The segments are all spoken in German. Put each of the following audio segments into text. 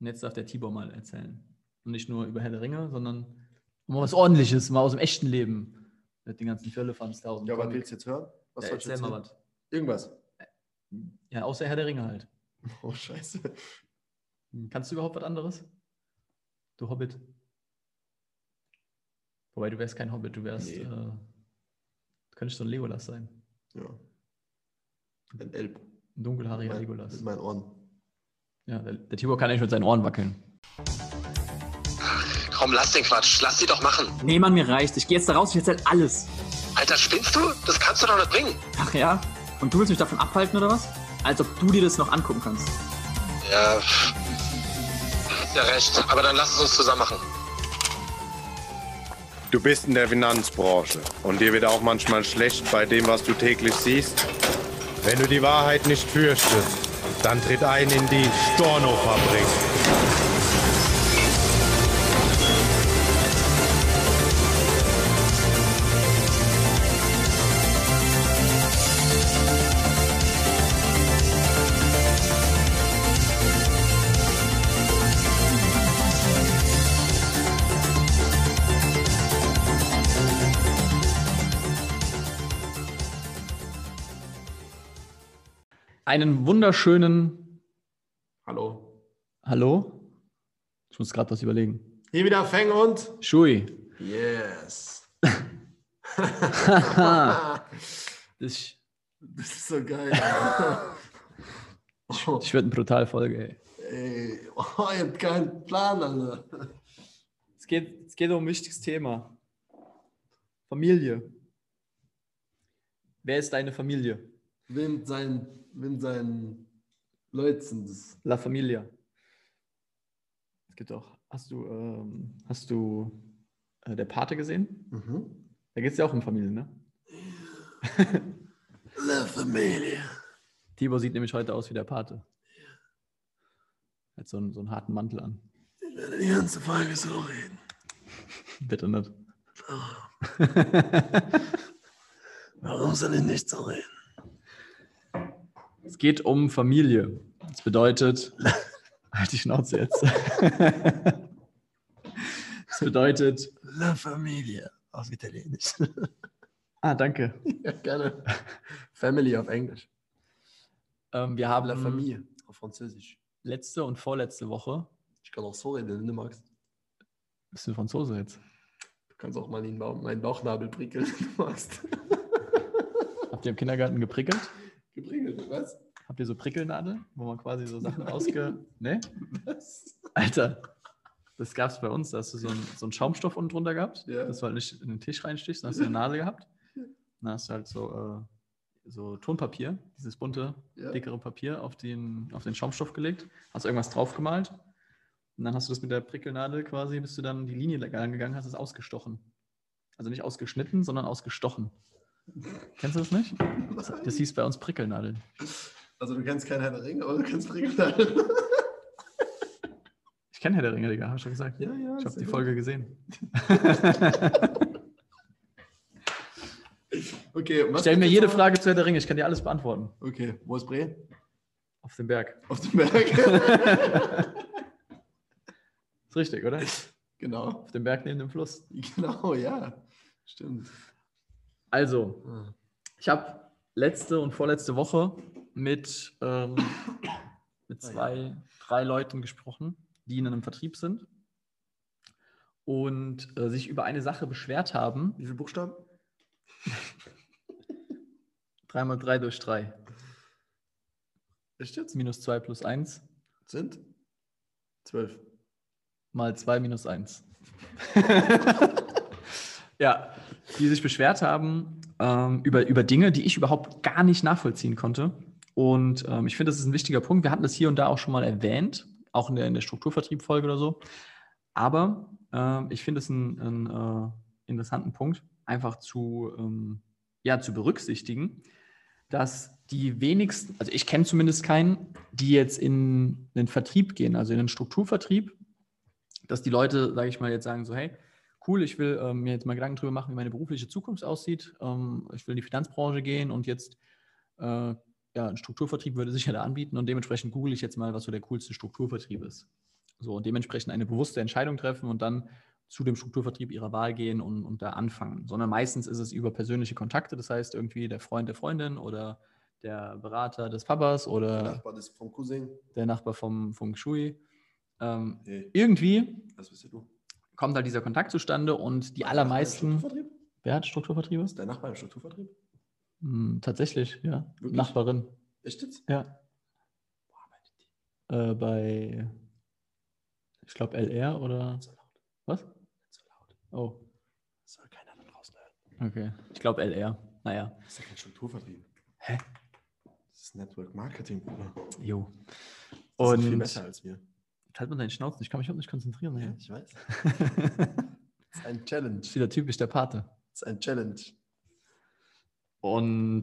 Und jetzt darf der Tibor mal erzählen. Und nicht nur über Herr der Ringe, sondern mal was Ordentliches, mal aus dem echten Leben. Mit den ganzen Firlefanz da. Ja, was willst du jetzt hören? Was ja, sollst du erzähl mal was. Irgendwas. Ja, außer Herr der Ringe halt. Oh, scheiße. Kannst du überhaupt was anderes? Du Hobbit. Wobei, du wärst kein Hobbit, du wärst. Nee. Äh, du könntest so ein Legolas sein. Ja. Ein Elb. Ein dunkelhaariger Mit Legolas. meinen Ohren. Ja, der, der Tibor kann nicht mit seinen Ohren wackeln. Komm, lass den Quatsch. Lass sie doch machen. Nee, Mann, mir reicht. Ich gehe jetzt da raus, ich erzähl alles. Alter, spinnst du? Das kannst du doch nicht bringen. Ach ja? Und du willst mich davon abhalten oder was? Als ob du dir das noch angucken kannst. Ja. Hast ja recht. Aber dann lass es uns zusammen machen. Du bist in der Finanzbranche und dir wird auch manchmal schlecht bei dem, was du täglich siehst. Wenn du die Wahrheit nicht fürchtest, dann tritt ein in die Storno-Fabrik. Einen wunderschönen Hallo. Hallo? Ich muss gerade was überlegen. Hier wieder Feng und. Schui. Yes. das, ich Das ist so geil. oh, ich würde eine brutal Folge, ey. ey, oh, ihr habt keinen Plan, Alter. Es geht, es geht um ein wichtiges Thema. Familie. Wer ist deine Familie? Wem sein, wem sein Leute sind das? La Familia. Es gibt auch, hast du, ähm, hast du äh, der Pate gesehen? Mhm. Da geht es ja auch um Familie, ne? La Familie. Tibor sieht nämlich heute aus wie der Pate. Hat so einen, so einen harten Mantel an. Ich werde die ganze Folge so reden. Bitte nicht. Warum soll ich nicht so reden? Es geht um Familie. Das bedeutet, halt die Schnauze jetzt. Das bedeutet, La Familie auf Italienisch. ah, danke. ja, gerne. Family auf Englisch. Ähm, wir haben La Familie auf Französisch. letzte und vorletzte Woche, Ich kann auch so reden, wenn du magst. bist du Franzose jetzt? Du kannst auch mal meinen Bauchnabel prickeln, wenn du magst. Habt ihr im Kindergarten geprickelt? Geprickelt, was? Habt ihr so Prickelnadeln, wo man quasi so Sachen rausge... Ne? Was? Alter, das gab es bei uns. Da hast du so einen, so einen Schaumstoff unten drunter gehabt, Ja. dass du halt nicht in den Tisch reinstichst, dann hast du eine Nadel gehabt. Dann hast du halt so, äh, so Tonpapier, dieses bunte, Ja. dickere Papier auf den, auf den Schaumstoff gelegt, hast irgendwas draufgemalt und dann hast du das mit der Prickelnadel quasi, bis du dann die Linie lang gegangen hast, es ausgestochen. Also nicht ausgeschnitten, sondern ausgestochen. Kennst du das nicht? Das hieß bei uns Prickelnadeln. Also du kennst keinen Herr der Ringe, aber du kennst Prickelnadeln. Ich kenne Herr der Ringe, Digga, hab ich schon gesagt. Ja, ja, Ich habe die gut. Folge gesehen. Okay, Stell mir jede? Frage zu Herr der Ringe, ich kann dir alles beantworten. Okay, wo ist Bre? Auf dem Berg. Auf dem Berg. Ist richtig, oder? genau. Auf dem Berg neben dem Fluss. Genau, ja. Stimmt. Also, Ah. ich habe letzte und vorletzte Woche mit, ähm, mit zwei, drei Leuten gesprochen, die in einem Vertrieb sind und äh, sich über eine Sache beschwert haben. Wie viele Buchstaben? 3 mal 3 durch 3. Echt jetzt? Minus 2 plus 1 Sind? Zwölf. mal 2 minus 1. ja, die sich beschwert haben ähm, über, über Dinge, die ich überhaupt gar nicht nachvollziehen konnte. Und ähm, ich finde, das ist ein wichtiger Punkt. Wir hatten das hier und da auch schon mal erwähnt, auch in der, in der Strukturvertrieb-Folge oder so. Aber ähm, ich finde es einen, einen äh, interessanten Punkt, einfach zu, ähm, ja, zu berücksichtigen, dass die wenigsten, also ich kenne zumindest keinen, die jetzt in den Vertrieb gehen, also in den Strukturvertrieb, dass die Leute, sage ich mal, jetzt sagen so, hey, cool, ich will ähm, mir jetzt mal Gedanken darüber machen, wie meine berufliche Zukunft aussieht. Ähm, ich will in die Finanzbranche gehen und jetzt, äh, ja, ein Strukturvertrieb würde sich ja da anbieten und dementsprechend google ich jetzt mal, was so der coolste Strukturvertrieb ist. So, und dementsprechend eine bewusste Entscheidung treffen und dann zu dem Strukturvertrieb ihrer Wahl gehen und, und da anfangen. Sondern meistens ist es über persönliche Kontakte, das heißt irgendwie der Freund der Freundin oder der Berater des Papas oder Nachbar des vom Cousin. der Nachbar vom Feng Shui. Ähm, Nee, irgendwie das bist ja du. Kommt halt dieser Kontakt zustande und die im allermeisten. Strukturvertrieb? Wer hat Strukturvertriebe? Ist dein Nachbar im Strukturvertrieb? Hm, tatsächlich, ja. Wirklich? Nachbarin. Echt jetzt? Ja. Äh, bei, ich glaube, LR oder so laut. was? So laut. Oh, Das soll keiner da draußen hören. okay. Ich glaube, LR. Naja. Das ist ja kein Strukturvertrieb. Hä? Das ist Network Marketing, Bruder. Jo. Das ist viel Und besser als wir. Halt mal deinen Schnauzen, ich kann mich überhaupt nicht konzentrieren. Ja, ich weiß. Das ist ein Challenge. ist wieder typisch der Pate. Das ist ein Challenge. Und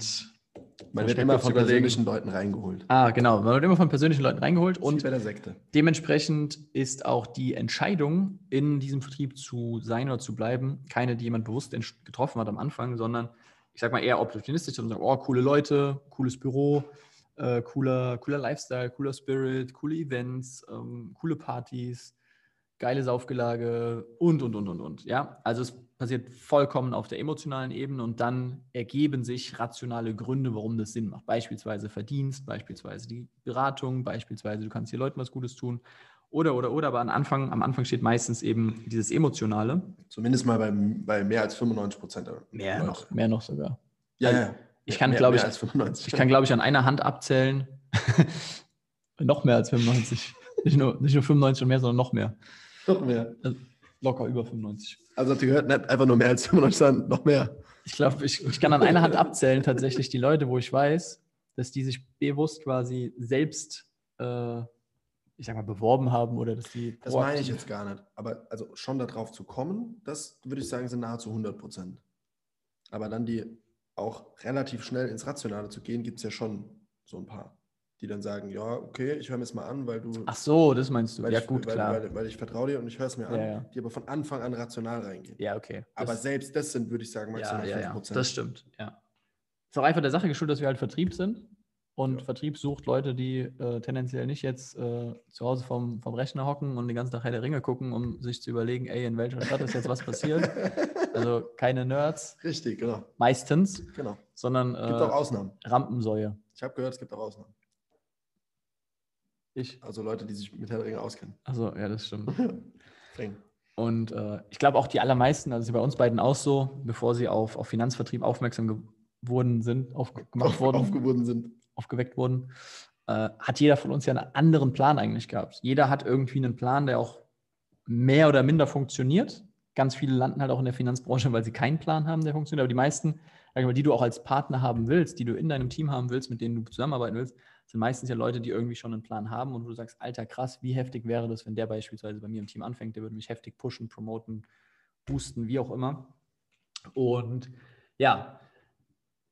Man wird immer von persönlichen Leuten reingeholt. ah, genau, man wird immer von persönlichen Leuten reingeholt Und bei der Sekte. dementsprechend ist auch die Entscheidung, in diesem Vertrieb zu sein oder zu bleiben, keine, die jemand bewusst getroffen hat am Anfang, sondern ich sag mal eher opportunistisch und sagt, oh, coole Leute, cooles Büro, äh, cooler, cooler Lifestyle, cooler Spirit, coole Events, ähm, coole Partys, geile Saufgelage und, und, und, und, und. Ja, also es passiert vollkommen auf der emotionalen Ebene und dann ergeben sich rationale Gründe, warum das Sinn macht. Beispielsweise Verdienst, beispielsweise die Beratung, beispielsweise du kannst hier Leuten was Gutes tun oder, oder, oder. Aber am Anfang, am Anfang steht meistens eben dieses Emotionale. Zumindest mal bei, bei mehr als 95 Prozent. Mehr noch, mehr noch sogar. Ja, Also, ja. Ich kann, glaube ich, als 95. Ich kann, glaube ich, an einer Hand abzählen. noch mehr als 95. Nicht nur, nicht nur 95 und mehr, sondern noch mehr. noch mehr. Locker über 95. Also habt ihr gehört, nicht einfach nur mehr als 95, sondern noch mehr. Ich glaube, ich, ich kann an einer Hand abzählen tatsächlich die Leute, wo ich weiß, dass die sich bewusst quasi selbst, äh, ich sag mal, beworben haben oder dass die. Das meine ich jetzt gar nicht. Aber also schon darauf zu kommen, das würde ich sagen, sind nahezu 100 Prozent. Aber dann die auch relativ schnell ins Rationale zu gehen, gibt es ja schon so ein paar, die dann sagen, ja, okay, ich höre mir es mal an, weil du... Ach so, das meinst du. weil Ja, ich, gut, weil, klar. Weil, weil ich vertraue dir und ich höre es mir an, Ja, ja. die aber von Anfang an rational reingehen. ja, okay. aber Das- selbst das sind, würde ich sagen, ja, maximal ja, 5 ja, Prozent. das stimmt, ja. Ist auch einfach der Sache geschuldet, dass wir halt Vertrieb sind. Und Ja. Vertrieb sucht Leute, die äh, tendenziell nicht jetzt äh, zu Hause vom, vom Rechner hocken und den ganzen Tag Herr der Ringe gucken, um sich zu überlegen, ey, in welcher Stadt ist jetzt was passiert. Also keine Nerds, Richtig, genau. meistens, genau. sondern Gibt auch äh, Ausnahmen. Rampensäue. Ich habe gehört, es gibt auch Ausnahmen. Ich. Also Leute, die sich mit Herr der Ringe auskennen. Also, ja, das stimmt. Und äh, ich glaube auch die allermeisten, also bei uns beiden auch so, bevor sie auf, auf Finanzvertrieb aufmerksam geworden sind, aufgemacht Auf, wurden, aufgewunden sind. Aufgeweckt wurden, äh, hat jeder von uns ja einen anderen Plan eigentlich gehabt. Jeder hat irgendwie einen Plan, der auch mehr oder minder funktioniert. Ganz viele landen halt auch in der Finanzbranche, weil sie keinen Plan haben, der funktioniert. Aber die meisten, die du auch als Partner haben willst, die du in deinem Team haben willst, mit denen du zusammenarbeiten willst, sind meistens ja Leute, die irgendwie schon einen Plan haben und wo du sagst, alter krass, wie heftig wäre das, wenn der beispielsweise bei mir im Team anfängt, der würde mich heftig pushen, promoten, boosten, wie auch immer. Und ja,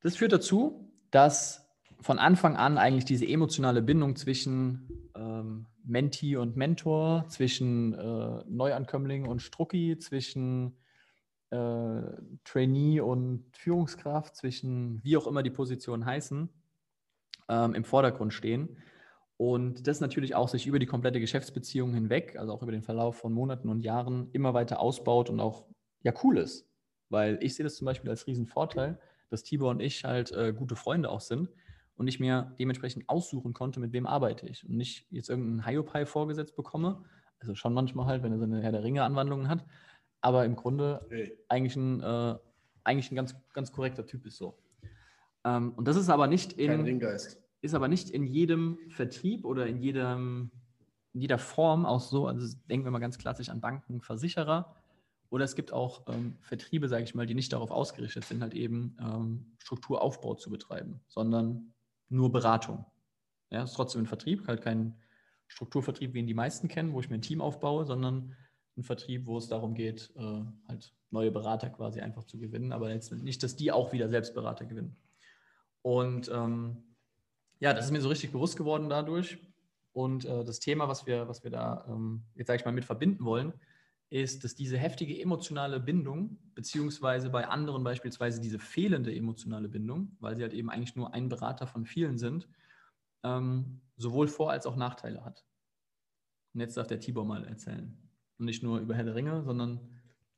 das führt dazu, dass von Anfang an eigentlich diese emotionale Bindung zwischen ähm, Menti und Mentor, zwischen äh, Neuankömmling und Strucki, zwischen äh, Trainee und Führungskraft, zwischen wie auch immer die Positionen heißen, ähm, im Vordergrund stehen. Und das natürlich auch sich über die komplette Geschäftsbeziehung hinweg, also auch über den Verlauf von Monaten und Jahren, immer weiter ausbaut und auch ja cool ist. Weil ich sehe das zum Beispiel als Riesenvorteil, dass Tibor und ich halt äh, gute Freunde auch sind und ich mir dementsprechend aussuchen konnte, mit wem arbeite ich. Und nicht jetzt irgendeinen Hiopai vorgesetzt bekomme. Also schon manchmal halt, wenn er seine Herr der Ringe-Anwandlungen hat. Aber im Grunde Hey. eigentlich ein, äh, eigentlich ein ganz, ganz korrekter Typ ist so. Ähm, und das ist aber nicht in, ist aber nicht in jedem Vertrieb oder in, jedem, in jeder Form auch so. Also denken wir mal ganz klassisch an Banken, Versicherer. Oder es gibt auch ähm, Vertriebe, sage ich mal, die nicht darauf ausgerichtet sind, halt eben ähm, Strukturaufbau zu betreiben, sondern nur Beratung. Ja, ist trotzdem ein Vertrieb, halt kein Strukturvertrieb, wie ihn die meisten kennen, wo ich mir ein Team aufbaue, sondern ein Vertrieb, wo es darum geht, äh, halt neue Berater quasi einfach zu gewinnen, aber jetzt nicht, dass die auch wieder selbst Berater gewinnen. Und ähm, ja, das ist mir so richtig bewusst geworden dadurch. Und äh, das Thema, was wir, was wir da ähm, jetzt sage ich mal mit verbinden wollen, ist, dass diese heftige emotionale Bindung, beziehungsweise bei anderen beispielsweise diese fehlende emotionale Bindung, weil sie halt eben eigentlich nur ein Berater von vielen sind, ähm, sowohl Vor- als auch Nachteile hat. Und jetzt darf der Tibor mal erzählen. Und nicht nur über Herr der Ringe, sondern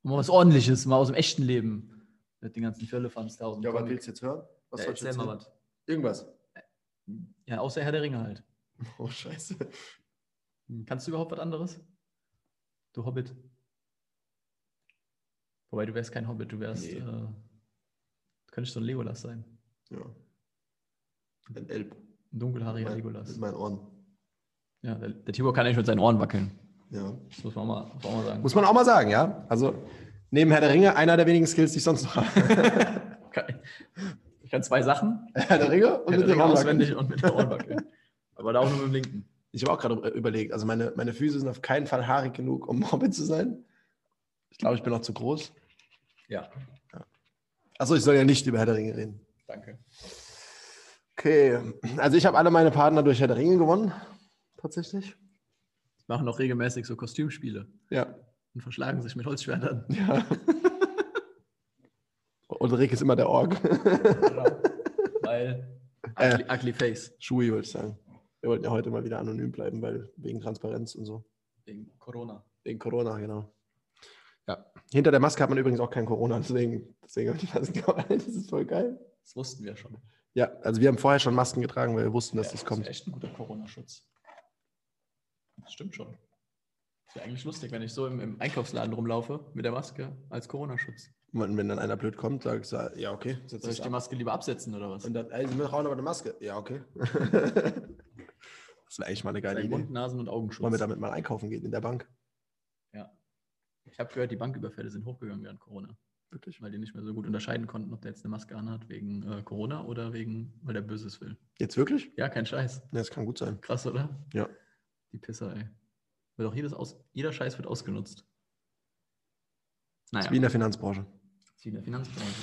mal was Ordentliches, mal aus dem echten Leben. Mit den ganzen Firlefanz dem Ja, was willst du jetzt hören? Was Ja, soll ich erzähl mal was. Irgendwas. Ja, außer Herr der Ringe halt. Oh, scheiße. Kannst du überhaupt was anderes? Du Hobbit. Wobei, du wärst kein Hobbit, du wärst. Nee. Äh, du könntest so ein Legolas sein. Ja. Ein Elb. Ein dunkelhaariger Mit Legolas. meinen Ohren. Ja, der, der Tibor kann eigentlich mit seinen Ohren wackeln. Ja. Das muss man auch mal, muss man auch mal sagen. Muss man auch mal sagen, ja. Also neben Herr der Ringe einer der wenigen Skills, die ich sonst noch habe. Ich kann zwei Sachen. Herr der Ringe und Herr mit der Ringe Ohren auswendig und mit der Ohren wackeln. Aber da auch nur mit dem linken. Ich habe auch gerade überlegt, also meine, meine Füße sind auf keinen Fall haarig genug, um Hobbit zu sein. Ich glaube, ich bin noch zu groß. Ja, Achso, ich soll ja nicht über Herr der Ringe reden. danke. Okay, also ich habe alle meine Partner durch Herr der Ringe gewonnen. Tatsächlich. Die machen auch regelmäßig so Kostümspiele Ja. und verschlagen sich mit Holzschwertern. ja. Ulrich ist immer der Org. Weil Äh. ugly, ugly Face. Schui, wollte ich sagen. Wir wollten ja heute mal wieder anonym bleiben, weil wegen Transparenz und so. Wegen Corona. Wegen Corona, genau. Hinter der Maske hat man übrigens auch kein Corona, deswegen, deswegen. Das ist voll geil. Das wussten wir schon. Ja, also wir haben vorher schon Masken getragen, weil wir wussten, dass Ja, das kommt. ist echt ein guter Corona-Schutz. Das stimmt schon. Das wäre eigentlich lustig, wenn ich so im, im Einkaufsladen rumlaufe mit der Maske als Corona-Schutz. Und wenn dann einer blöd kommt, sag ich, so, ja, okay, Soll ich dich die ab. Maske lieber absetzen oder was? Und dann, ey, Sie auch noch eine Maske. Ja, okay. das wäre eigentlich mal eine geile Idee. Mund, Nasen und Augenschutz. Wollen wir damit mal einkaufen gehen in der Bank? Ich habe gehört, die Banküberfälle sind hochgegangen während Corona, Wirklich? weil die nicht mehr so gut unterscheiden konnten, ob der jetzt eine Maske anhat wegen äh, Corona oder wegen, weil der Böses will. Jetzt wirklich? Ja, kein Scheiß. Ja, das kann gut sein. Krass, oder? Ja. Die Pisser, ey. Wird auch jedes aus, jeder Scheiß wird ausgenutzt. Das Naja, ist wie in der Finanzbranche. das ist wie in der Finanzbranche.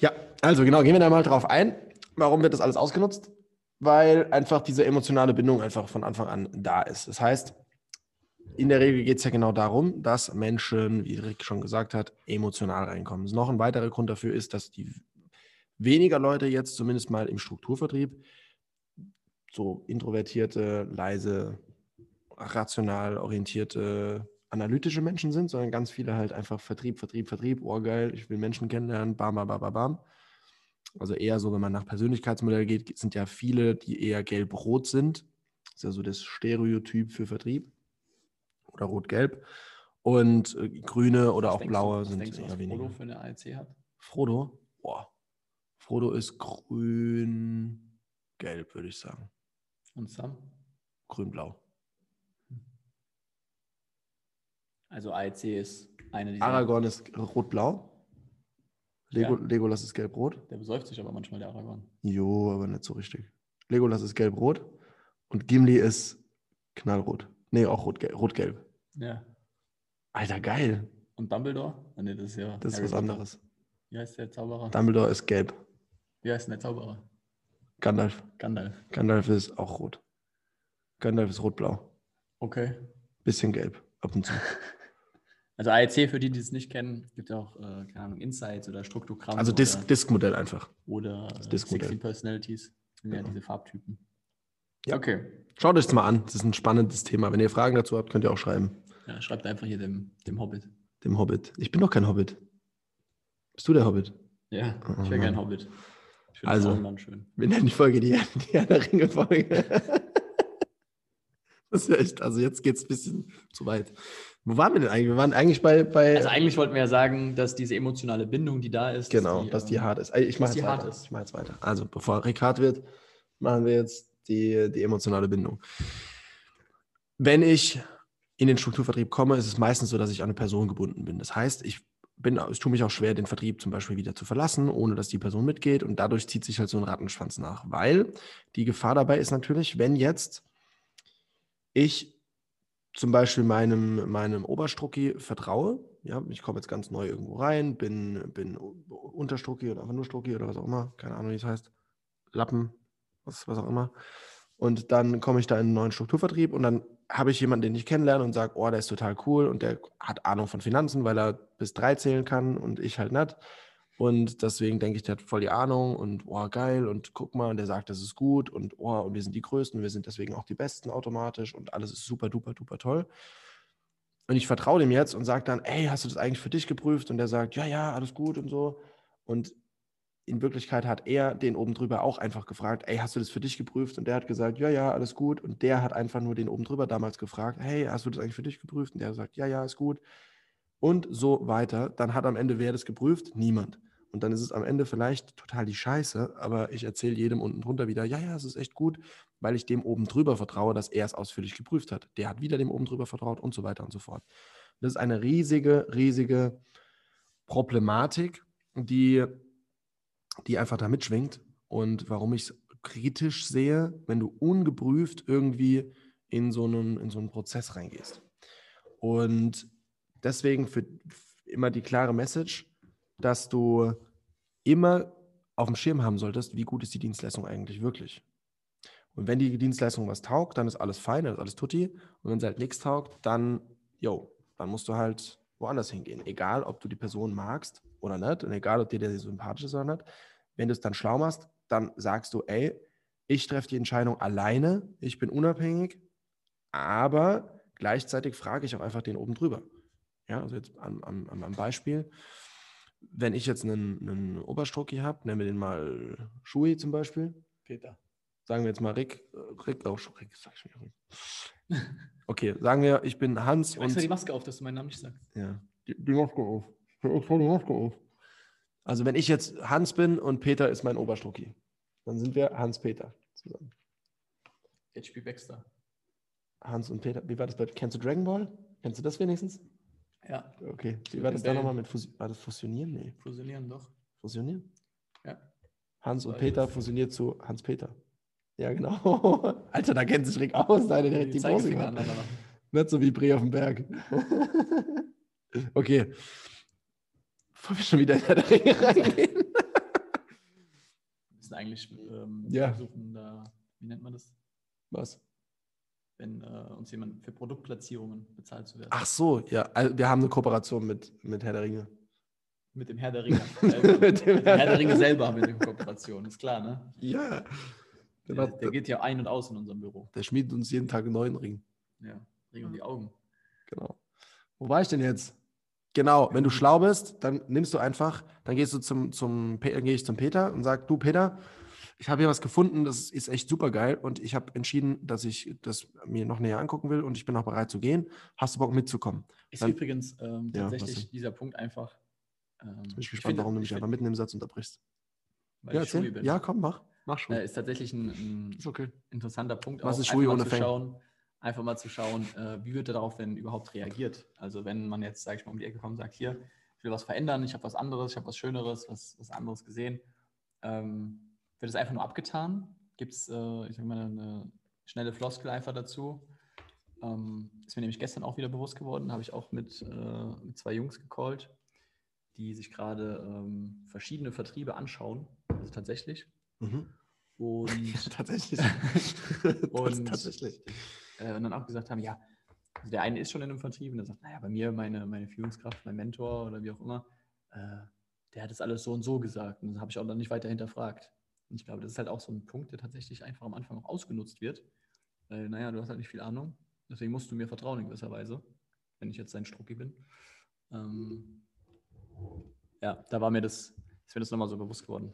Ja, also genau, gehen wir da mal drauf ein. Warum wird das alles ausgenutzt? Weil einfach diese emotionale Bindung einfach von Anfang an da ist. Das heißt, in der Regel geht es ja genau darum, dass Menschen, wie Rick schon gesagt hat, emotional reinkommen. Noch ein weiterer Grund dafür ist, dass die weniger Leute jetzt zumindest mal im Strukturvertrieb so introvertierte, leise, rational orientierte, analytische Menschen sind, sondern ganz viele halt einfach Vertrieb, Vertrieb, Vertrieb, oh geil, ich will Menschen kennenlernen, bam, bam, bam, bam. Also eher so, wenn man nach Persönlichkeitsmodell geht, sind ja viele, die eher gelb-rot sind. Das ist ja so das Stereotyp für Vertrieb. Oder rot-gelb. Und äh, grüne oder Was auch blaue du, sind denkst du, was weniger. Frodo für eine ALC hat? Frodo? Boah. Frodo ist grün-gelb, würde ich sagen. Und Sam? Grün-blau. Also ALC ist eine dieser. Aragorn ist rot-blau. Lego, Ja. Legolas ist gelb-rot. Der besäuft sich aber manchmal, der Aragorn. Jo, aber nicht so richtig. Legolas ist gelb-rot. Und Gimli ist knallrot. Nee, auch rot-gelb. Rot-gelb. Ja. Alter, geil. Und Dumbledore? Ah, nee, das ist ja. Das ist was anderes. Wie heißt der Zauberer? Dumbledore ist gelb. Wie heißt denn der Zauberer? Gandalf. Gandalf. Gandalf ist auch rot. Gandalf ist rot-blau. Okay. Bisschen gelb. Ab und zu. Also ALC, für die, die es nicht kennen, gibt ja auch, äh, keine Ahnung, Insights oder Struktogramm. Also Disk- Disk-Modell einfach. oder äh, Disk-Modell. 16 Personalities. Sind ja Genau. diese Farbtypen. Ja. Okay. Schaut euch das mal an. Das ist ein spannendes Thema. Wenn ihr Fragen dazu habt, könnt ihr auch schreiben. Ja, schreibt einfach hier dem, dem Hobbit. Dem Hobbit. Ich bin doch kein Hobbit. Bist du der Hobbit? Ja, Oh ich wäre Mann. Hobbit. Ich finde Also. Wir nennen die Folge die, die Herr der Ringe-Folge. Das ist echt, also jetzt geht es ein bisschen zu weit. Wo waren wir denn eigentlich? Wir waren eigentlich bei. bei Also eigentlich wollten wir ja sagen, dass diese emotionale Bindung, die da ist, genau, dass die ähm, hart ist. Ich mache dass jetzt, die hart weiter. ist. Ich mach jetzt weiter. Also, bevor Rick hart wird, machen wir jetzt die, die emotionale Bindung. Wenn ich in den Strukturvertrieb komme, ist es meistens so, dass ich an eine Person gebunden bin. Das heißt, ich bin, es tut mich auch schwer, den Vertrieb zum Beispiel wieder zu verlassen, ohne dass die Person mitgeht. Und dadurch zieht sich halt so ein Rattenschwanz nach. Weil die Gefahr dabei ist natürlich, wenn jetzt ich zum Beispiel meinem, meinem Oberstrucki vertraue, ja, ich komme jetzt ganz neu irgendwo rein, bin, bin Unterstrucki oder einfach nur Strucki oder was auch immer, keine Ahnung, wie es heißt, Lappen, was, was auch immer. Und dann komme ich da in einen neuen Strukturvertrieb und dann habe ich jemanden, den ich kennenlerne und sage, oh, der ist total cool und der hat Ahnung von Finanzen, weil er bis drei zählen kann und ich halt nicht. Und deswegen denke ich, der hat voll die Ahnung und oh, geil und guck mal, und der sagt, das ist gut und oh, und wir sind die Größten, wir sind deswegen auch die Besten automatisch und alles ist super, duper, duper toll. Und ich vertraue dem jetzt und sage dann, ey, hast du das eigentlich für dich geprüft? Und der sagt, ja, ja, alles gut und so. Und in Wirklichkeit hat er den oben drüber auch einfach gefragt, ey, hast du das für dich geprüft? Und der hat gesagt, ja, ja, alles gut. Und der hat einfach nur den oben drüber damals gefragt, hey, hast du das eigentlich für dich geprüft? Und der hat gesagt, ja, ja, ist gut. Und so weiter. Dann hat am Ende wer das geprüft? Niemand. Und dann ist es am Ende vielleicht total die Scheiße, aber ich erzähle jedem unten drunter wieder, ja, ja, es ist echt gut, weil ich dem oben drüber vertraue, dass er es ausführlich geprüft hat. Der hat wieder dem oben drüber vertraut und so weiter und so fort. Das ist eine riesige, riesige Problematik, die, die einfach da mitschwingt und warum ich es kritisch sehe, wenn du ungeprüft irgendwie in so einen, in so einen Prozess reingehst. Und deswegen für immer die klare Message, dass du immer auf dem Schirm haben solltest, wie gut ist die Dienstleistung eigentlich wirklich. Und wenn die Dienstleistung was taugt, dann ist alles fein, dann ist alles tutti. Und wenn sie halt nichts taugt, dann, yo, dann musst du halt woanders hingehen. Egal, ob du die Person magst oder nicht und egal, ob dir der sympathisch ist oder nicht. Wenn du es dann schlau machst, dann sagst du, ey, ich treffe die Entscheidung alleine, ich bin unabhängig, aber gleichzeitig frage ich auch einfach den oben drüber. Ja, also jetzt am, am, am Beispiel wenn ich jetzt einen, einen Oberstrocki habe, nennen wir den mal Schui zum Beispiel. Peter. Sagen wir jetzt mal Rick. äh, Rick, oh, Rick, sag ich schon Rick. Okay, sagen wir, ich bin Hans Ich extra die und. Maske auf, dass du meinen Namen nicht sagst. Ja, die, die Maske auf. Hör extra die Maske auf. Also, wenn ich jetzt Hans bin und Peter ist mein Oberstrocki, dann sind wir Hans-Peter zusammen. HP Baxter. Hans und Peter. Wie war das bei. Kennst du Dragon Ball? Kennst du das wenigstens? Ja, Okay. Wie war das da nochmal mit Fusi War das Fusionieren? Nee. fusionieren doch. Fusionieren? Ja. Hans und. Peter fusioniert zu Hans-Peter. Ja, genau. Alter, da kennt sich Rick aus. Da hat direkt die Pause gemacht. Nicht so wie Bre auf dem Berg. okay. Bevor wir schon wieder in der Ringe reingehen. Wir müssen eigentlich ähm, Ja. versuchen, da, wie nennt man das, Was? wenn äh, uns jemand für Produktplatzierungen bezahlt zu werden. Ach so, ja. Also wir haben eine Kooperation mit, mit Herr der Ringe. Mit dem Herr der Ringe. Mit dem dem Herr der Ringe selber haben wir eine Kooperation, ist klar, ne? Ja. Der, Der, der geht ja ein und aus in unserem Büro. der schmiedet uns jeden Tag einen neuen Ring. Ja, Ring um die Augen. Genau. Wo war ich denn jetzt? Genau, wenn du schlau bist, dann nimmst du einfach, dann gehst du zum, zum dann gehe ich zum Peter und sag, du Peter, ich habe hier was gefunden, das ist echt super geil und ich habe entschieden, dass ich das mir noch näher angucken will und ich bin auch bereit zu gehen. Hast du Bock mitzukommen? Ist Dann- übrigens ähm, Ja, tatsächlich denn? dieser Punkt einfach. Ähm, Jetzt bin ich gespannt, warum du ich mich einfach mitten im Satz unterbrichst. weil Ja, erzähl. bin. Ja, komm, mach. Mach schon. Äh, ist tatsächlich ein, ein okay. interessanter Punkt. Was auch, ist Schui ohne zu Fang? schauen, Einfach mal zu schauen, äh, wie wird er darauf denn überhaupt reagiert. Also wenn man jetzt, sage ich mal, um die Ecke kommt und sagt, hier, ich will was verändern, ich habe was anderes, ich habe was Schöneres, was, was anderes gesehen, ähm, wird es einfach nur abgetan? Gibt es, äh, ich sag mal, eine schnelle Floskel einfach dazu? Ähm, ist mir nämlich gestern auch wieder bewusst geworden, habe ich auch mit, äh, mit zwei Jungs gecallt, die sich gerade ähm, verschiedene Vertriebe anschauen, also tatsächlich. Mhm. Und, Tatsächlich. Und- tatsächlich. Äh, und dann auch gesagt haben, ja, also der eine ist schon in einem Vertrieb und der sagt, naja, bei mir, meine, meine Führungskraft, mein Mentor oder wie auch immer, äh, der hat das alles so und so gesagt. Und das habe ich auch dann nicht weiter hinterfragt. Und ich glaube, das ist halt auch so ein Punkt, der tatsächlich einfach am Anfang auch ausgenutzt wird. Weil, naja, du hast halt nicht viel Ahnung. Deswegen musst du mir vertrauen in gewisser Weise, wenn ich jetzt dein Strucki bin. Ähm, ja, da war mir das, ist mir das nochmal so bewusst geworden.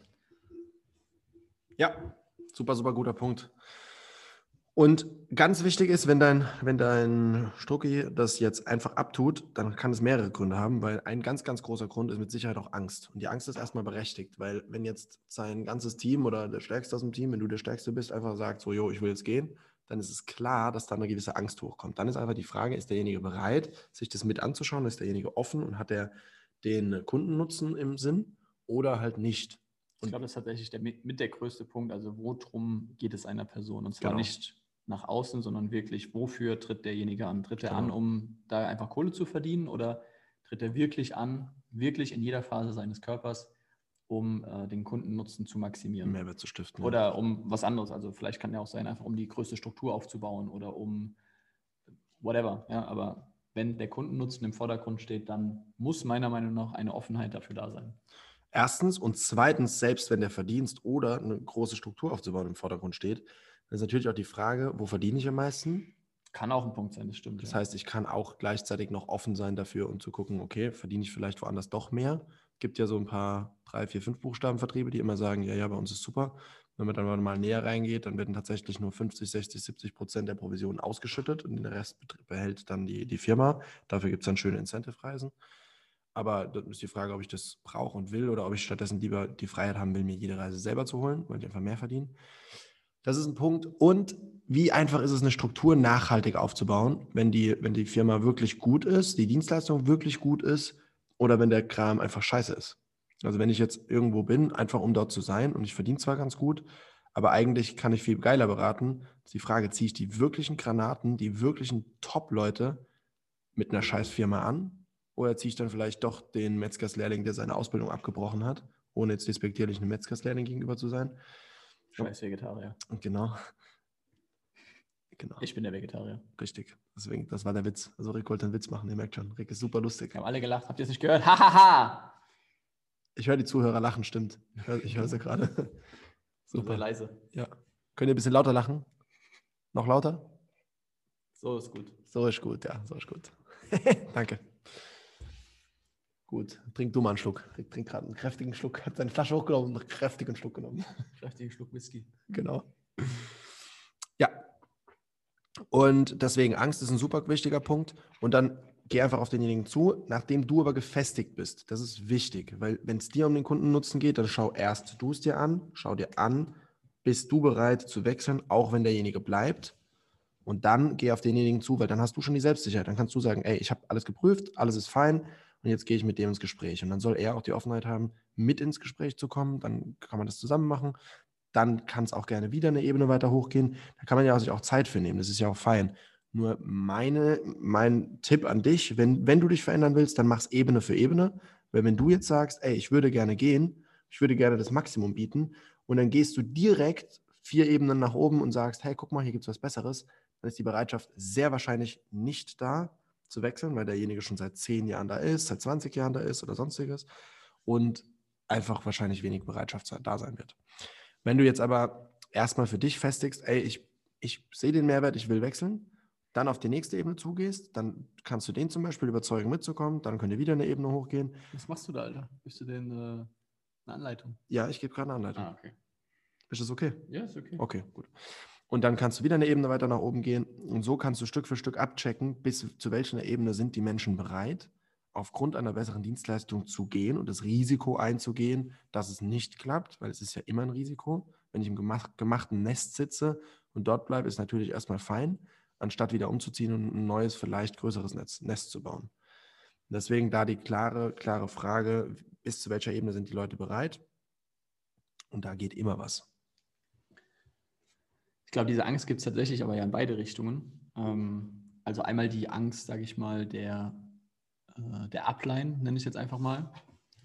Ja, super, super guter Punkt. Und ganz wichtig ist, wenn dein, wenn dein Strucki das jetzt einfach abtut, dann kann es mehrere Gründe haben, weil ein ganz, ganz großer Grund ist mit Sicherheit auch Angst. Und die Angst ist erstmal berechtigt, weil wenn jetzt sein ganzes Team oder der Stärkste aus dem Team, wenn du der Stärkste bist, einfach sagt, so, jo, ich will jetzt gehen, dann ist es klar, dass da eine gewisse Angst hochkommt. Dann ist einfach die Frage, ist derjenige bereit, sich das mit anzuschauen, ist derjenige offen und hat er den Kundennutzen im Sinn oder halt nicht. Ich glaube, das ist tatsächlich der, mit mit der größte Punkt. Also, worum geht es einer Person? Und zwar Genau. nicht nach außen, sondern wirklich, wofür tritt derjenige an? Tritt er an, Genau. um da einfach Kohle zu verdienen oder tritt er wirklich an, wirklich in jeder Phase seines Körpers, um äh, den Kundennutzen zu maximieren? Mehrwert zu stiften. ja. Oder um was anderes. Also, vielleicht kann ja auch sein, einfach um die größte Struktur aufzubauen oder um whatever. Ja, aber wenn der Kundennutzen im Vordergrund steht, dann muss meiner Meinung nach eine Offenheit dafür da sein. Erstens und zweitens, selbst wenn der Verdienst oder eine große Struktur aufzubauen im Vordergrund steht, dann ist natürlich auch die Frage, wo verdiene ich am meisten? Kann auch ein Punkt sein, das stimmt. Das ja. heißt, ich kann auch gleichzeitig noch offen sein dafür und zu gucken, okay, verdiene ich vielleicht woanders doch mehr? Gibt ja so ein paar drei, vier, fünf Buchstabenvertriebe, die immer sagen, ja, ja, bei uns ist super. Wenn man dann mal näher reingeht, dann werden tatsächlich nur 50, 60, 70 Prozent der Provisionen ausgeschüttet und den Rest behält dann die, die Firma. Dafür gibt es dann schöne Incentive-Reisen. Aber dann ist die Frage, ob ich das brauche und will oder ob ich stattdessen lieber die Freiheit haben will, mir jede Reise selber zu holen, weil ich einfach mehr verdiene. Das ist ein Punkt. Und wie einfach ist es, eine Struktur nachhaltig aufzubauen, wenn die, wenn die Firma wirklich gut ist, die Dienstleistung wirklich gut ist oder wenn der Kram einfach scheiße ist. Also wenn ich jetzt irgendwo bin, einfach um dort zu sein und ich verdiene zwar ganz gut, aber eigentlich kann ich viel geiler beraten, ist die Frage, ziehe ich die wirklichen Granaten, die wirklichen Top-Leute mit einer Scheißfirma an oder ziehe ich dann vielleicht doch den Metzgerslehrling, der seine Ausbildung abgebrochen hat, ohne jetzt despektierlich einem Metzgerslehrling gegenüber zu sein. Scheiß Vegetarier. Genau. Genau, Ich bin der Vegetarier. richtig. Deswegen, das war der Witz. Also Rick wollte einen Witz machen, ihr merkt schon. Rick ist super lustig. Wir haben alle gelacht. Habt ihr es nicht gehört? Hahaha! Ich höre die Zuhörer lachen, stimmt. Ich höre, ich höre sie gerade. Super. leise. Ja. Könnt ihr ein bisschen lauter lachen? Noch lauter? So ist gut. So ist gut, ja, so ist gut. Danke. Gut, trink du mal einen Schluck. Rick trinkt gerade einen kräftigen Schluck, hat seine Flasche hochgenommen und einen kräftigen Schluck genommen. Kräftigen Schluck Whisky. Genau. Ja. Und deswegen, Angst ist ein super wichtiger Punkt. Und dann geh einfach auf denjenigen zu, nachdem du aber gefestigt bist. Das ist wichtig, weil wenn es dir um den Kundennutzen geht, dann schau erst du es dir an, schau dir an, bist du bereit zu wechseln, auch wenn derjenige bleibt. Und dann geh auf denjenigen zu, weil dann hast du schon die Selbstsicherheit. Dann kannst du sagen, ey, ich habe alles geprüft, alles ist fein und jetzt gehe ich mit dem ins Gespräch. Und dann soll er auch die Offenheit haben, mit ins Gespräch zu kommen. Dann kann man das zusammen machen dann kann es auch gerne wieder eine Ebene weiter hochgehen. Da kann man ja sich auch Zeit für nehmen. Das ist ja auch fein. Nur meine, mein Tipp an dich, wenn, wenn du dich verändern willst, dann mach's Ebene für Ebene. Weil wenn du jetzt sagst, ey, ich würde gerne gehen, ich würde gerne das Maximum bieten und dann gehst du direkt vier Ebenen nach oben und sagst, hey, guck mal, hier gibt es was Besseres, dann ist die Bereitschaft sehr wahrscheinlich nicht da zu wechseln, weil derjenige schon seit zehn Jahren da ist, seit 20 Jahren da ist oder sonstiges und einfach wahrscheinlich wenig Bereitschaft da sein wird. Wenn du jetzt aber erstmal für dich festigst, ey, ich, ich sehe den Mehrwert, ich will wechseln, dann auf die nächste Ebene zugehst, dann kannst du den zum Beispiel überzeugen mitzukommen, dann könnt ihr wieder eine Ebene hochgehen. Was machst du da, Alter? Bist du denn äh, eine Anleitung? Ja, ich gebe gerade eine Anleitung. Ah, okay. Ist das okay? Ja, ist okay. Okay, gut. Und dann kannst du wieder eine Ebene weiter nach oben gehen und so kannst du Stück für Stück abchecken, bis zu welcher Ebene sind die Menschen bereit, aufgrund einer besseren Dienstleistung zu gehen und das Risiko einzugehen, dass es nicht klappt, weil es ist ja immer ein Risiko. Wenn ich im gemach gemachten Nest sitze und dort bleibe, ist natürlich erstmal fein, anstatt wieder umzuziehen und ein neues, vielleicht größeres Netz, Nest zu bauen. Deswegen da die klare, klare Frage, bis zu welcher Ebene sind die Leute bereit? Und da geht immer was. Ich glaube, diese Angst gibt es tatsächlich aber ja in beide Richtungen. Ähm, also einmal die Angst, sage ich mal, der, äh, der Upline, nenne ich jetzt einfach mal.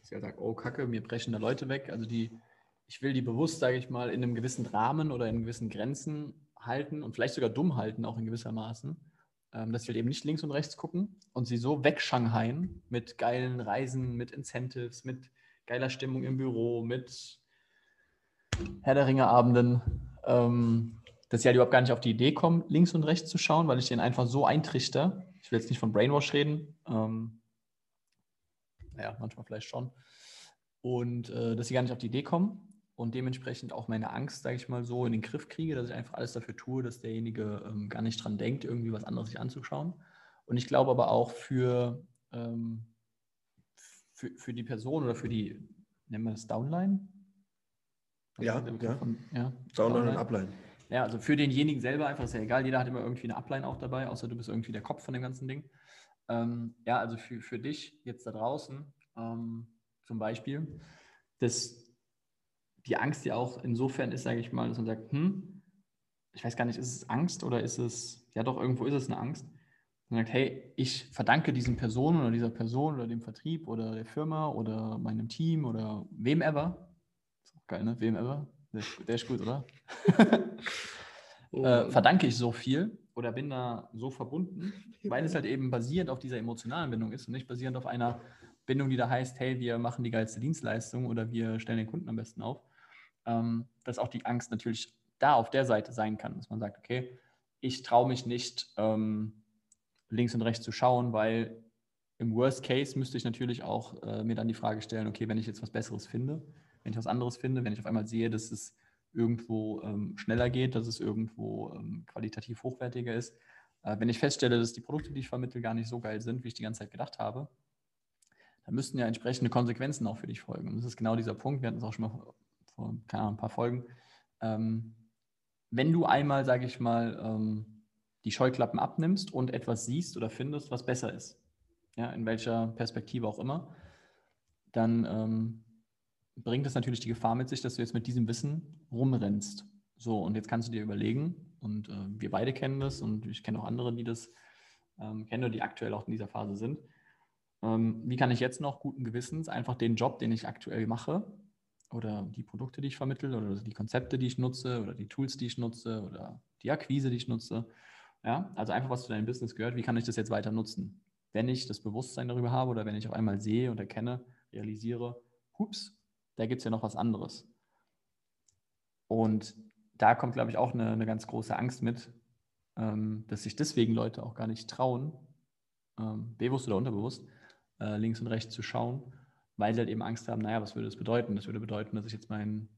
Dass halt sage, oh Kacke, mir brechen da Leute weg. Also die, ich will die bewusst, sage ich mal, in einem gewissen Rahmen oder in gewissen Grenzen halten und vielleicht sogar dumm halten, auch in gewisser Maßen. Ähm, dass sie halt eben nicht links und rechts gucken und sie so wegschanghaien mit geilen Reisen, mit Incentives, mit geiler Stimmung im Büro, mit Herr der Ringe-Abenden, ähm, dass sie halt überhaupt gar nicht auf die Idee kommen, links und rechts zu schauen, weil ich den einfach so eintrichter. Ich will jetzt nicht von Brainwash reden. Ähm, naja, manchmal vielleicht schon. Und äh, dass sie gar nicht auf die Idee kommen und dementsprechend auch meine Angst, sage ich mal so, in den Griff kriege, dass ich einfach alles dafür tue, dass derjenige ähm, gar nicht dran denkt, irgendwie was anderes sich anzuschauen. Und ich glaube aber auch für, ähm, für, für die Person oder für die, nennen wir das Downline? Ja, ja. Von, ja Downline und Upline. Ja, also für denjenigen selber einfach ist ja egal, jeder hat immer irgendwie eine Upline auch dabei, außer du bist irgendwie der Kopf von dem ganzen Ding. Ähm, ja, also für, für dich jetzt da draußen ähm, zum Beispiel, dass die Angst ja auch insofern ist, sage ich mal, dass man sagt, hm, ich weiß gar nicht, ist es Angst oder ist es, ja doch, irgendwo ist es eine Angst. Man sagt, hey, ich verdanke diesen Personen oder dieser Person oder dem Vertrieb oder der Firma oder meinem Team oder wem ever. Ist auch geil, ne? Wem ever. Der ist, der ist gut, oder? äh, verdanke ich so viel oder bin da so verbunden, weil es halt eben basierend auf dieser emotionalen Bindung ist und nicht basierend auf einer Bindung, die da heißt, hey, wir machen die geilste Dienstleistung oder wir stellen den Kunden am besten auf, ähm, dass auch die Angst natürlich da auf der Seite sein kann, dass man sagt, okay, ich traue mich nicht ähm, links und rechts zu schauen, weil im Worst Case müsste ich natürlich auch äh, mir dann die Frage stellen, okay, wenn ich jetzt was Besseres finde, wenn ich was anderes finde, wenn ich auf einmal sehe, dass es irgendwo ähm, schneller geht, dass es irgendwo ähm, qualitativ hochwertiger ist, äh, wenn ich feststelle, dass die Produkte, die ich vermittle, gar nicht so geil sind, wie ich die ganze Zeit gedacht habe, dann müssten ja entsprechende Konsequenzen auch für dich folgen. Und das ist genau dieser Punkt, wir hatten es auch schon mal vor, Ahnung, ein paar Folgen. Ähm, wenn du einmal, sage ich mal, ähm, die Scheuklappen abnimmst und etwas siehst oder findest, was besser ist, ja, in welcher Perspektive auch immer, dann ähm, bringt das natürlich die Gefahr mit sich, dass du jetzt mit diesem Wissen rumrennst. So, und jetzt kannst du dir überlegen, und äh, wir beide kennen das und ich kenne auch andere, die das ähm, kennen oder die aktuell auch in dieser Phase sind. Ähm, wie kann ich jetzt noch guten Gewissens einfach den Job, den ich aktuell mache, oder die Produkte, die ich vermittle, oder die Konzepte, die ich nutze, oder die Tools, die ich nutze, oder die Akquise, die ich nutze, ja, also einfach was zu deinem Business gehört, wie kann ich das jetzt weiter nutzen? Wenn ich das Bewusstsein darüber habe oder wenn ich auf einmal sehe und erkenne, realisiere, hups, da gibt es ja noch was anderes. Und da kommt, glaube ich, auch eine, eine ganz große Angst mit, ähm, dass sich deswegen Leute auch gar nicht trauen, ähm, bewusst oder unterbewusst, äh, links und rechts zu schauen, weil sie halt eben Angst haben, naja, was würde das bedeuten? Das würde bedeuten, dass ich jetzt meinen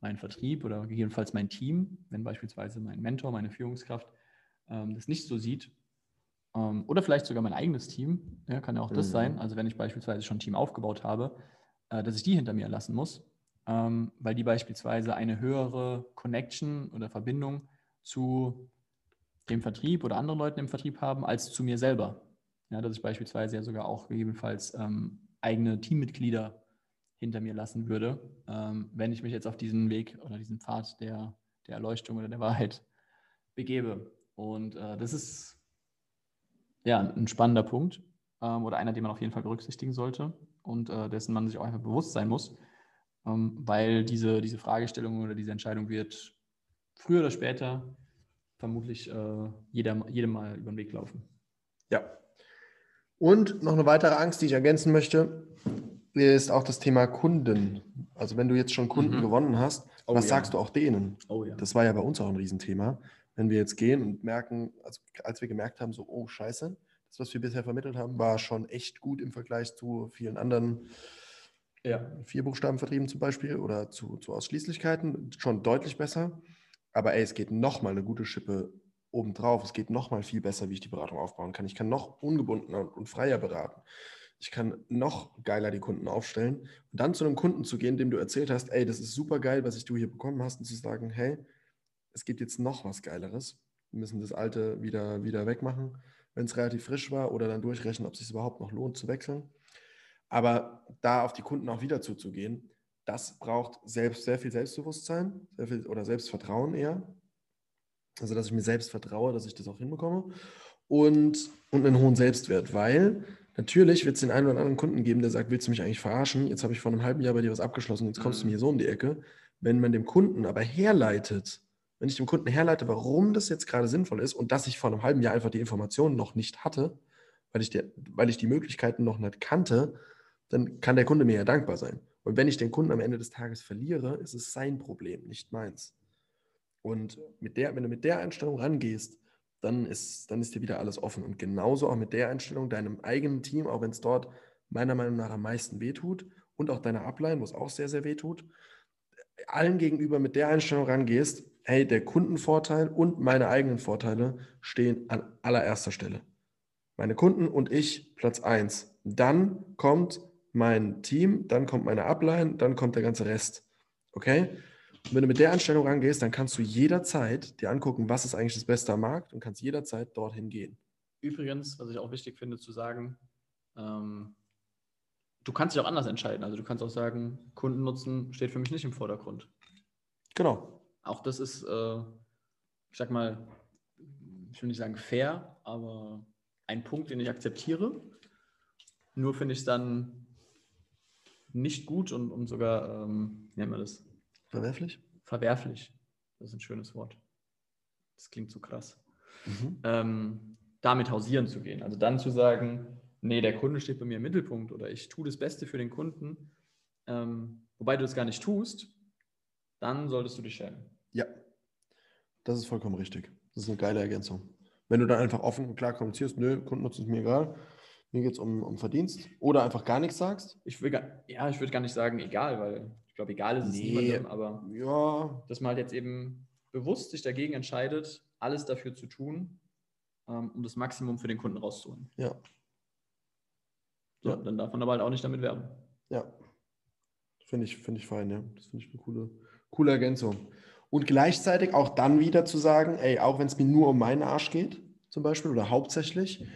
mein Vertrieb oder gegebenenfalls mein Team, wenn beispielsweise mein Mentor, meine Führungskraft ähm, das nicht so sieht, ähm, oder vielleicht sogar mein eigenes Team, ja, kann ja auch das Mhm. sein, also wenn ich beispielsweise schon ein Team aufgebaut habe, äh, dass ich die hinter mir lassen muss, ähm, weil die beispielsweise eine höhere Connection oder Verbindung zu dem Vertrieb oder anderen Leuten im Vertrieb haben, als zu mir selber. Ja, dass ich beispielsweise ja sogar auch gegebenenfalls ähm, eigene Teammitglieder hinter mir lassen würde, ähm, wenn ich mich jetzt auf diesen Weg oder diesen Pfad der, der Erleuchtung oder der Wahrheit begebe. Und äh, das ist ja ein spannender Punkt ähm, oder einer, den man auf jeden Fall berücksichtigen sollte und äh, dessen man sich auch einfach bewusst sein muss, ähm, weil diese, diese Fragestellung oder diese Entscheidung wird früher oder später vermutlich äh, jeder, jedem mal über den Weg laufen. Ja. Und noch eine weitere Angst, die ich ergänzen möchte, ist auch das Thema Kunden. Also wenn du jetzt schon Kunden Mhm. gewonnen hast, Oh was ja. sagst du auch denen? Oh ja. Das war ja bei uns auch ein Riesenthema. Wenn wir jetzt gehen und merken, also als wir gemerkt haben, so, oh scheiße, das, was wir bisher vermittelt haben, war schon echt gut im Vergleich zu vielen anderen ja. vier Buchstabenvertrieben zum Beispiel oder zu, zu Ausschließlichkeiten, schon deutlich besser. Aber ey, es geht nochmal eine gute Schippe obendrauf. Es geht nochmal viel besser, wie ich die Beratung aufbauen kann. Ich kann noch ungebundener und freier beraten. Ich kann noch geiler die Kunden aufstellen. Und dann zu einem Kunden zu gehen, dem du erzählt hast, ey, das ist super geil, was ich du hier bekommen hast, und zu sagen, hey, es gibt jetzt noch was Geileres. Wir müssen das Alte wieder, wieder wegmachen, wenn es relativ frisch war, oder dann durchrechnen, ob es sich überhaupt noch lohnt zu wechseln. Aber da auf die Kunden auch wieder zuzugehen, das braucht selbst sehr viel Selbstbewusstsein sehr viel, oder Selbstvertrauen eher. Also, dass ich mir selbst vertraue, dass ich das auch hinbekomme. Und, und einen hohen Selbstwert, weil natürlich wird es den einen oder anderen Kunden geben, der sagt, willst du mich eigentlich verarschen? Jetzt habe ich vor einem halben Jahr bei dir was abgeschlossen, jetzt kommst du mir hier so um die Ecke. Wenn man dem Kunden aber herleitet, wenn ich dem Kunden herleite, warum das jetzt gerade sinnvoll ist und dass ich vor einem halben Jahr einfach die Informationen noch nicht hatte, weil ich, der, weil ich die Möglichkeiten noch nicht kannte, dann kann der Kunde mir ja dankbar sein. Und wenn ich den Kunden am Ende des Tages verliere, ist es sein Problem, nicht meins. Und mit der, wenn du mit der Einstellung rangehst, dann ist, dann ist dir wieder alles offen. Und genauso auch mit der Einstellung deinem eigenen Team, auch wenn es dort meiner Meinung nach am meisten wehtut und auch deiner Upline, wo es auch sehr, sehr wehtut, allen gegenüber mit der Einstellung rangehst, hey, der Kundenvorteil und meine eigenen Vorteile stehen an allererster Stelle. Meine Kunden und ich Platz 1. Dann kommt mein Team, dann kommt meine Upline, dann kommt der ganze Rest. Okay? Und wenn du mit der Einstellung rangehst, dann kannst du jederzeit dir angucken, was ist eigentlich das Beste am Markt und kannst jederzeit dorthin gehen. Übrigens, was ich auch wichtig finde zu sagen, ähm, du kannst dich auch anders entscheiden. Also du kannst auch sagen, Kundennutzen steht für mich nicht im Vordergrund. Genau. Auch das ist, äh, ich sag mal, ich will nicht sagen fair, aber ein Punkt, den ich akzeptiere. Nur finde ich es dann nicht gut und, und sogar, ähm, wie nennt man das? Verwerflich? Verwerflich. Das ist ein schönes Wort. Das klingt so krass. Mhm. ähm, damit hausieren zu gehen. Also dann zu sagen, nee, der Kunde steht bei mir im Mittelpunkt oder ich tue das Beste für den Kunden, ähm, wobei du das gar nicht tust, dann solltest du dich schämen. Ja, das ist vollkommen richtig. Das ist eine geile Ergänzung. Wenn du dann einfach offen und klar kommunizierst, nö, Kundennutzen ist mir egal, mir geht es um, um Verdienst oder einfach gar nichts sagst. Ich will gar, ja, ich würde gar nicht sagen egal, weil ich glaube, egal ist es Nee. niemandem, aber Ja, dass man halt jetzt eben bewusst sich dagegen entscheidet, alles dafür zu tun, ähm, um das Maximum für den Kunden rauszuholen. ja, So, Ja. Dann darf man aber halt auch nicht damit werben. ja. Finde ich, finde ich fein, ja. Das finde ich eine coole, coole Ergänzung. Und gleichzeitig auch dann wieder zu sagen, ey, auch wenn es mir nur um meinen Arsch geht, zum Beispiel, oder hauptsächlich,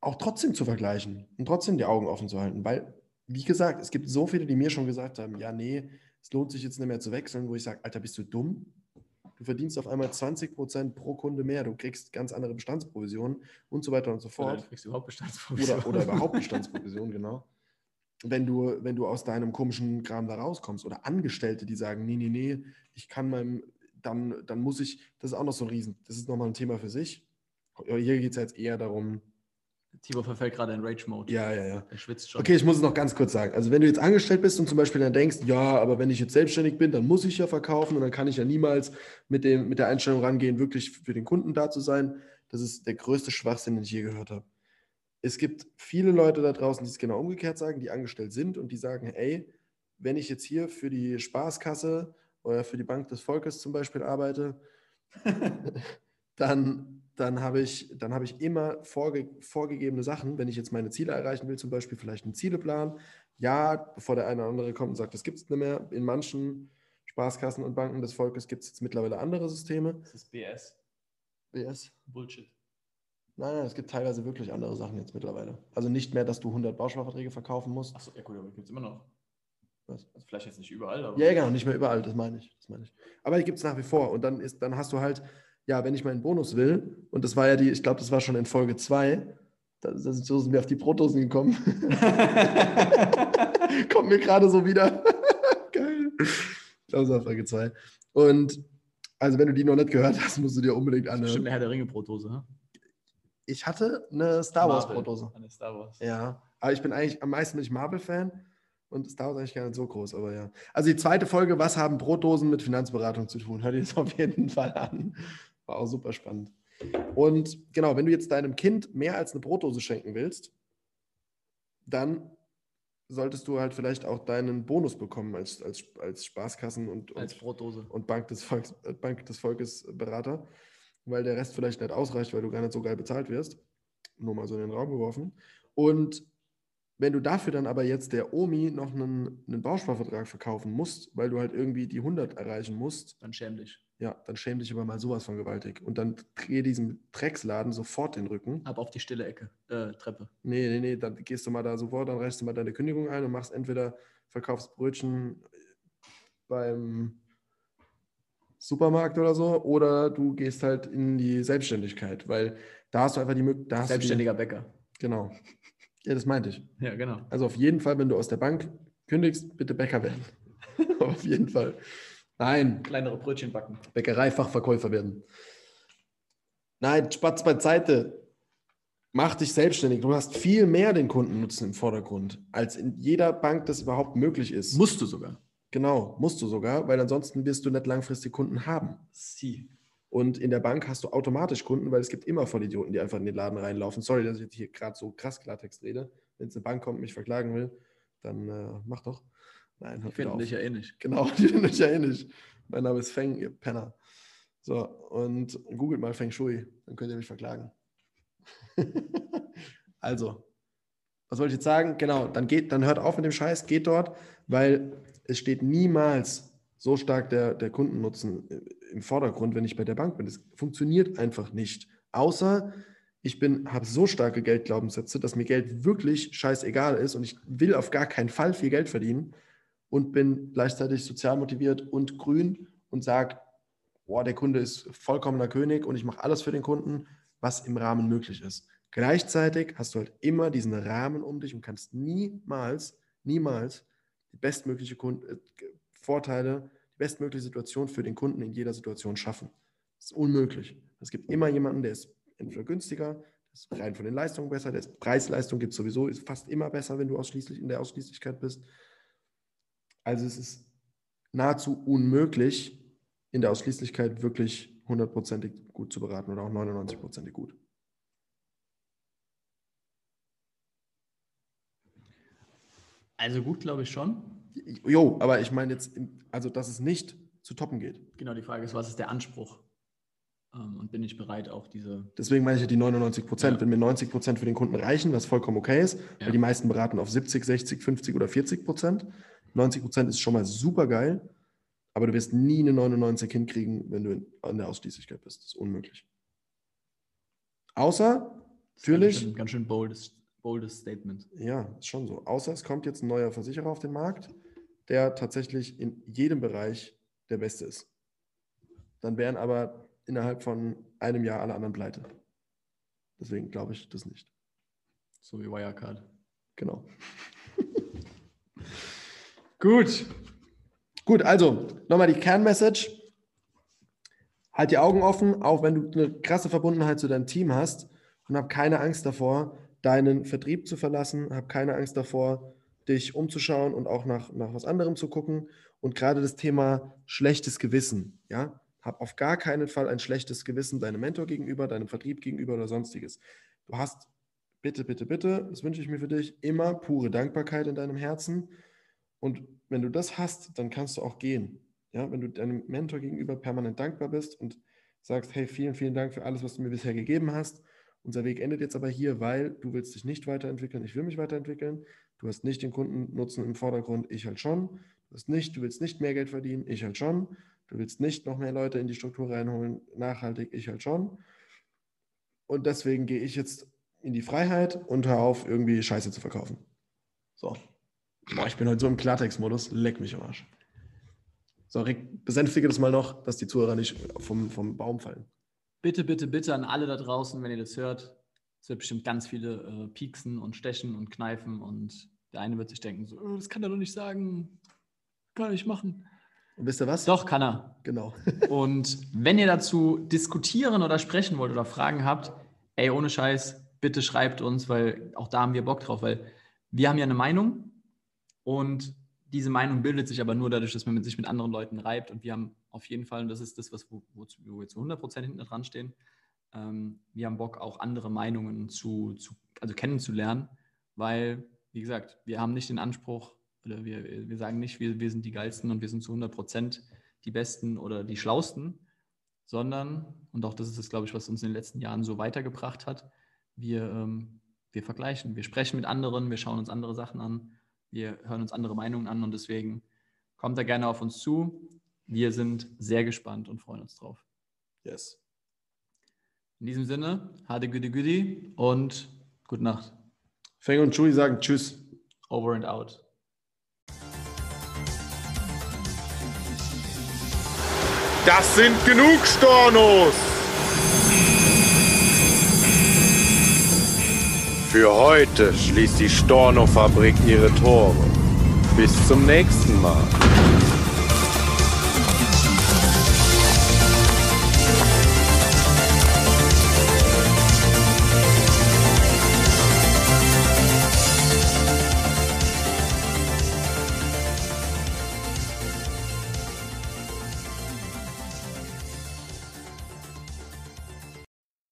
auch trotzdem zu vergleichen und trotzdem die Augen offen zu halten. Weil, wie gesagt, es gibt so viele, die mir schon gesagt haben, ja, nee, es lohnt sich jetzt nicht mehr zu wechseln, wo ich sage, Alter, bist du dumm? Du verdienst auf einmal 20% pro Kunde mehr, du kriegst ganz andere Bestandsprovisionen und so weiter und so Oder fort. du kriegst überhaupt Bestandsprovision. Oder, oder überhaupt Bestandsprovision, genau. Wenn du, wenn du aus deinem komischen Kram da rauskommst. Oder Angestellte, die sagen, nee, nee, nee, ich kann meinem, dann, dann muss ich, das ist auch noch so ein Riesen, das ist nochmal ein Thema für sich. Hier geht es jetzt eher darum, Tibor verfällt gerade in Rage-Mode. ja, ja, ja. Er schwitzt schon. Okay, ich muss es noch ganz kurz sagen. Also wenn du jetzt angestellt bist und zum Beispiel dann denkst, ja, aber wenn ich jetzt selbstständig bin, dann muss ich ja verkaufen und dann kann ich ja niemals mit, dem, mit der Einstellung rangehen, wirklich für den Kunden da zu sein. Das ist der größte Schwachsinn, den ich je gehört habe. Es gibt viele Leute da draußen, die es genau umgekehrt sagen, die angestellt sind und die sagen, ey, wenn ich jetzt hier für die Spaßkasse oder für die Bank des Volkes zum Beispiel arbeite, dann, dann habe ich, dann habe ich immer vorge vorgegebene Sachen, wenn ich jetzt meine Ziele erreichen will, zum Beispiel vielleicht einen Zieleplan. Ja, bevor der eine oder andere kommt und sagt, das gibt es nicht mehr. In manchen Spaßkassen und Banken des Volkes gibt es jetzt mittlerweile andere Systeme. Das ist BS. BS? Bullshit. Nein, nein, es gibt teilweise wirklich andere Sachen jetzt mittlerweile. Also nicht mehr, dass du 100 Bausparverträge verkaufen musst. Achso, ja gut, aber gibt es immer noch. Was? Also vielleicht jetzt nicht überall, aber. Ja, ja, genau, nicht mehr überall, das meine ich. Das meine ich. Aber die gibt es nach wie vor. Und dann, ist, dann hast du halt, ja, wenn ich meinen Bonus will, und das war ja die, ich glaube, das war schon in Folge 2, da, da sind, so sind wir auf die Brotdosen gekommen. Kommt mir gerade so wieder. Geil. Ich glaube, das war Folge 2. Und also, wenn du die noch nicht gehört hast, musst du dir unbedingt anhören. eine Herr der Ringe-Brotdose, ne? Ich hatte eine Star Wars Marvel. Brotdose. Eine Star Wars. Ja, aber ich bin eigentlich am meisten nicht Marvel-Fan und Star Wars eigentlich gar nicht so groß, aber ja. Also die zweite Folge, was haben Brotdosen mit Finanzberatung zu tun? Hör dir das auf jeden Fall an. War auch super spannend. Und genau, wenn du jetzt deinem Kind mehr als eine Brotdose schenken willst, dann solltest du halt vielleicht auch deinen Bonus bekommen als, als, als Spaßkassen und, Als und, Brotdose. und Bank, des Volks, äh, Bank des Volkes Berater, weil der Rest vielleicht nicht ausreicht, weil du gar nicht so geil bezahlt wirst. Nur mal so in den Raum geworfen. Und wenn du dafür dann aber jetzt der Omi noch einen, einen Bausparvertrag verkaufen musst, weil du halt irgendwie die 100 erreichen musst, Dann schäm dich. ja, dann schäm dich aber mal sowas von gewaltig. Und dann dreh diesem Drecksladen sofort den Rücken. Ab auf die stille Ecke. Äh, Treppe. Nee, nee, nee, dann gehst du mal da sofort, dann reichst du mal deine Kündigung ein und machst entweder verkaufst Brötchen beim Supermarkt oder so, oder du gehst halt in die Selbstständigkeit, weil da hast du einfach die Möglichkeit. Selbstständiger Bäcker. Genau. Ja, das meinte ich. Ja, genau. Also auf jeden Fall, wenn du aus der Bank kündigst, bitte Bäcker werden. auf jeden Fall. Nein, Kleinere Brötchen backen. Bäckereifachverkäufer werden. Nein, Spatz beiseite. Mach dich selbstständig. Du hast viel mehr den Kundennutzen im Vordergrund, als in jeder Bank das überhaupt möglich ist. Musst du sogar. Genau, musst du sogar, weil ansonsten wirst du nicht langfristig Kunden haben. Sie. Und in der Bank hast du automatisch Kunden, weil es gibt immer Vollidioten, die einfach in den Laden reinlaufen. Sorry, dass ich jetzt hier gerade so krass Klartext rede. Wenn es eine Bank kommt und mich verklagen will, dann äh, mach doch. Nein, Die finden dich ja eh nicht. Genau, die finde ich ja eh nicht. Mein Name ist Feng, ihr Penner. So, und googelt mal Feng Shui, dann könnt ihr mich verklagen. also, was wollte ich jetzt sagen? Genau, dann geht, dann hört auf mit dem Scheiß, geht dort, weil es steht niemals so stark der, der Kundennutzen im Vordergrund, wenn ich bei der Bank bin. Das funktioniert einfach nicht. Außer ich habe so starke Geldglaubenssätze, dass mir Geld wirklich scheißegal ist und ich will auf gar keinen Fall viel Geld verdienen und bin gleichzeitig sozial motiviert und grün und sage, boah, der Kunde ist vollkommener König und ich mache alles für den Kunden, was im Rahmen möglich ist. Gleichzeitig hast du halt immer diesen Rahmen um dich und kannst niemals, niemals die bestmögliche Kund äh, Vorteile, die bestmögliche Situation für den Kunden in jeder Situation schaffen. Das ist unmöglich. Es gibt immer jemanden, der ist entweder günstiger, Das ist rein von den Leistungen besser. Der ist Preis-Leistung gibt es sowieso, ist fast immer besser, wenn du ausschließlich in der Ausschließlichkeit bist. Also es ist nahezu unmöglich, in der Ausschließlichkeit wirklich hundertprozentig gut zu beraten oder auch 99%ig gut. Also gut, glaube ich schon. Jo, aber ich meine jetzt, also dass es nicht zu toppen geht. Genau, die Frage ist, was ist der Anspruch? Ähm, und bin ich bereit, auch diese. Deswegen meine ich ja die 99 Prozent. Ja. Wenn mir 90 Prozent für den Kunden reichen, was vollkommen okay ist, Ja. weil die meisten beraten auf 70, 60, 50 oder 40 Prozent. 90 Prozent ist schon mal super geil, aber du wirst nie eine 99 hinkriegen, wenn du in, an der Ausschließlichkeit bist. Das ist unmöglich. Außer, Das ist natürlich, Ganz schön, ganz schön boldes, boldes Statement. ja, ist schon so. Außer es kommt jetzt ein neuer Versicherer auf den Markt, der tatsächlich in jedem Bereich der Beste ist. Dann wären aber innerhalb von einem Jahr alle anderen pleite. Deswegen glaube ich das nicht. So wie Wirecard. Genau. Gut. Gut, also nochmal die Kernmessage. Halt die Augen offen, auch wenn du eine krasse Verbundenheit zu deinem Team hast und hab keine Angst davor, deinen Vertrieb zu verlassen, hab keine Angst davor, dich umzuschauen und auch nach, nach was anderem zu gucken. Und gerade das Thema schlechtes Gewissen, ja, hab auf gar keinen Fall ein schlechtes Gewissen deinem Mentor gegenüber, deinem Vertrieb gegenüber oder sonstiges. Du hast bitte, bitte, bitte, das wünsche ich mir für dich, immer pure Dankbarkeit in deinem Herzen. Und wenn du das hast, dann kannst du auch gehen. Ja, wenn du deinem Mentor gegenüber permanent dankbar bist und sagst, hey, vielen, vielen Dank für alles, was du mir bisher gegeben hast. Unser Weg endet jetzt aber hier, weil du willst dich nicht weiterentwickeln, ich will mich weiterentwickeln. Du hast nicht den Kundennutzen im Vordergrund, ich halt schon. Du hast nicht, du willst nicht mehr Geld verdienen, ich halt schon. Du willst nicht noch mehr Leute in die Struktur reinholen, nachhaltig, ich halt schon. Und deswegen gehe ich jetzt in die Freiheit und hör auf, irgendwie Scheiße zu verkaufen. So. Boah, ich bin heute so im Klartext-Modus, leck mich am Arsch. So, Rick, besänftige das mal noch, dass die Zuhörer nicht vom, vom Baum fallen. Bitte, bitte, bitte an alle da draußen, wenn ihr das hört. Es wird bestimmt ganz viele äh, pieksen und stechen und kneifen und der eine wird sich denken, so, "Oh, das kann er doch nicht sagen. Kann er nicht machen. Und wisst ihr was? Doch, kann er. Genau. Und wenn ihr dazu diskutieren oder sprechen wollt oder Fragen habt, ey, ohne Scheiß, bitte schreibt uns, weil auch da haben wir Bock drauf, weil wir haben ja eine Meinung und diese Meinung bildet sich aber nur dadurch, dass man sich mit anderen Leuten reibt und wir haben auf jeden Fall, und das ist das, was, wo, wo wir zu 100% hinten dran stehen, ähm, wir haben Bock, auch andere Meinungen zu, zu, also kennenzulernen, weil, wie gesagt, wir haben nicht den Anspruch, oder wir, wir sagen nicht, wir, wir sind die Geilsten und wir sind zu 100% die Besten oder die Schlausten, sondern, und auch das ist das, glaube ich, was uns in den letzten Jahren so weitergebracht hat, wir, ähm, wir vergleichen, wir sprechen mit anderen, wir schauen uns andere Sachen an, wir hören uns andere Meinungen an und deswegen kommt da gerne auf uns zu. Wir sind sehr gespannt und freuen uns drauf. Yes. In diesem Sinne, hade güdi güdi und gute Nacht. Feng und Chui sagen Tschüss. Over and out. Das sind genug Stornos! Für heute schließt die Storno-Fabrik ihre Tore. Bis zum nächsten Mal.